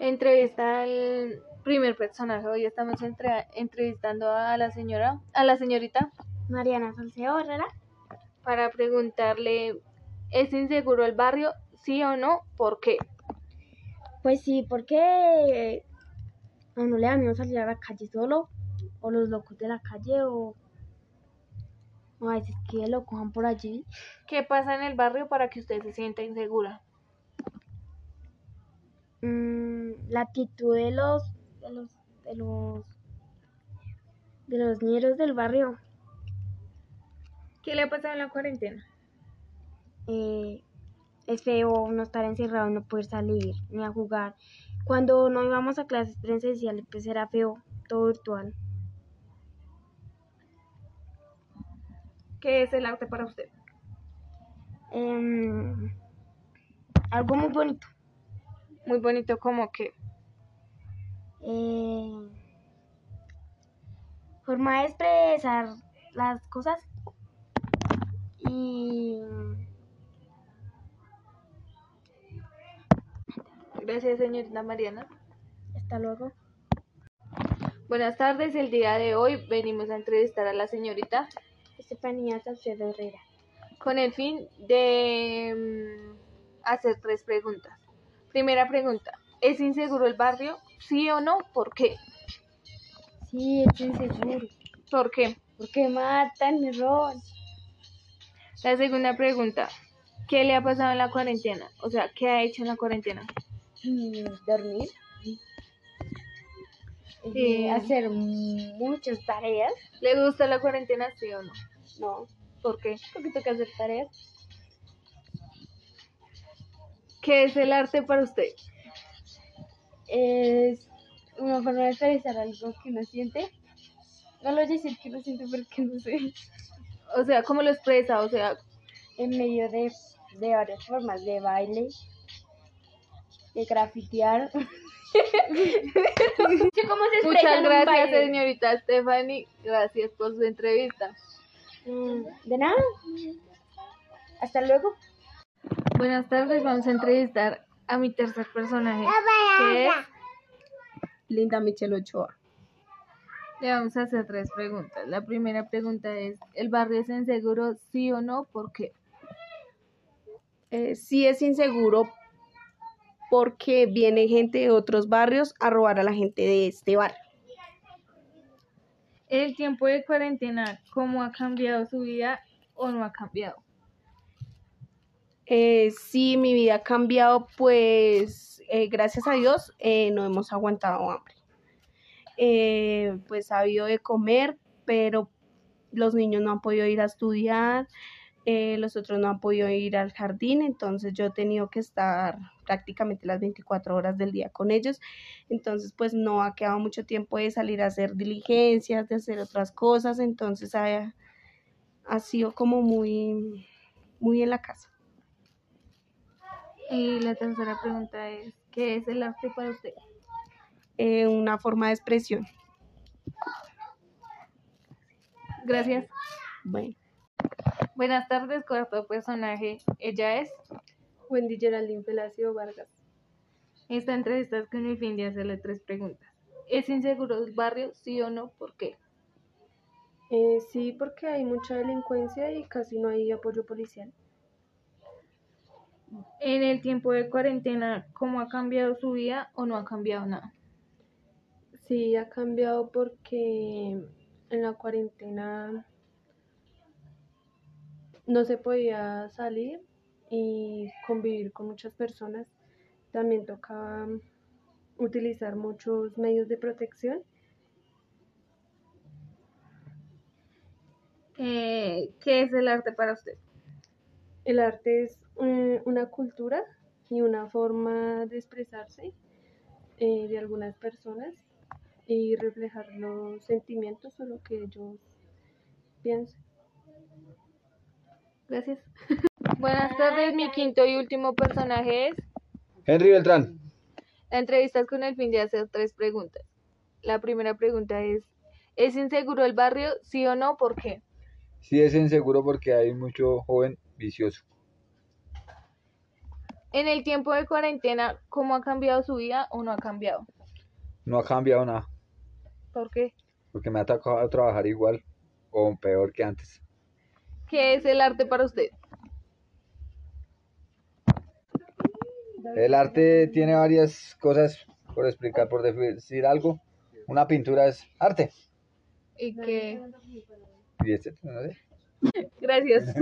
Entrevista al primer personaje. Hoy estamos entre- entrevistando a la señora, a la señorita, Mariana Salcedo Herrera. para preguntarle, ¿es inseguro el barrio? ¿Sí o no? ¿Por qué? Pues sí, porque a uno le da miedo salir a la calle solo, o los locos de la calle, o, o a veces que lo cojan por allí. ¿Qué pasa en el barrio para que usted se sienta insegura? Mm, la actitud de los, de los, de los, de los ñeros del barrio. ¿Qué le ha pasado en la cuarentena? eh, es feo no estar encerrado, no poder salir ni a jugar. Cuando no íbamos a clases presenciales, pues era feo, todo virtual. ¿Qué es el arte para usted? Em, algo muy bonito. Muy bonito como que eh, forma de expresar las cosas y Gracias, señorita Mariana. hasta luego. Buenas tardes, el día de hoy venimos a entrevistar a la señorita Estefanía Salcedo Herrera. con el fin de mm, hacer tres preguntas. Primera pregunta, ¿es inseguro el barrio? ¿Sí o no? ¿Por qué? Sí, es inseguro. ¿Por qué? Porque matan, me roban. La segunda pregunta, ¿qué le ha pasado en la cuarentena? O sea, ¿qué ha hecho en la cuarentena? Mm, dormir. Eh, hacer muchas tareas, ¿Le gusta la cuarentena, sí o no? no, ¿Por qué? porque toca hacer tareas. ¿Qué es el arte para usted? Es una forma de expresar algo que uno siente. No lo voy a decir que uno siente porque no sé. O sea, ¿cómo lo expresa? O sea, En medio de, de varias formas, de baile, de grafitear. ¿Cómo se muchas gracias, señorita Stephanie. Gracias por su entrevista. Mm, De nada. Hasta luego. Buenas tardes, vamos a entrevistar a mi tercer personaje, que es, Linda Michelle Ochoa. le vamos a hacer tres preguntas. La primera pregunta es, ¿el barrio es inseguro, sí o no? ¿Por qué? Eh, sí es inseguro porque viene gente de otros barrios a robar a la gente de este barrio. El tiempo de cuarentena, ¿cómo ha cambiado su vida o no ha cambiado? Eh, sí, mi vida ha cambiado, pues eh, gracias a Dios eh, no hemos aguantado hambre. Eh, pues ha habido de comer, pero los niños no han podido ir a estudiar, los otros no han podido ir al jardín, entonces yo he tenido que estar prácticamente las 24 horas del día con ellos, entonces pues no ha quedado mucho tiempo de salir a hacer diligencias, de hacer otras cosas, entonces ha, ha sido como muy, muy en la casa. Y la tercera pregunta es, ¿qué es el arte para usted? eh, una forma de expresión. Gracias. Bueno, Buenas tardes, cuarto personaje. Ella es. Wendy Geraldine Pelacio Vargas. Esta entrevista es con el fin de hacerle tres preguntas. ¿Es inseguro el barrio, sí o no? ¿Por qué? Eh, sí, porque hay mucha delincuencia y casi no hay apoyo policial. En el tiempo de cuarentena, ¿cómo ha cambiado su vida o no ha cambiado nada? Sí, ha cambiado porque en la cuarentena no se podía salir y convivir con muchas personas. También tocaba utilizar muchos medios de protección. Eh, ¿Qué es el arte para usted? El arte es un- una cultura y una forma de expresarse eh, de algunas personas y reflejar los sentimientos o lo que ellos piensan. Gracias. Buenas tardes, mi quinto y último personaje es. Henry Beltrán. La entrevista es con el fin de hacer tres preguntas. La primera pregunta es, ¿es inseguro el barrio, sí o no? ¿Por qué? Sí es inseguro porque hay mucho joven vicioso. En el tiempo de cuarentena, ¿cómo ha cambiado su vida o no ha cambiado? No ha cambiado nada, ¿Por qué? porque me ha tocado trabajar igual o peor que antes. ¿Qué es el arte para usted? El arte tiene varias cosas por explicar, por decir algo. Una pintura es arte. Y que... Gracias.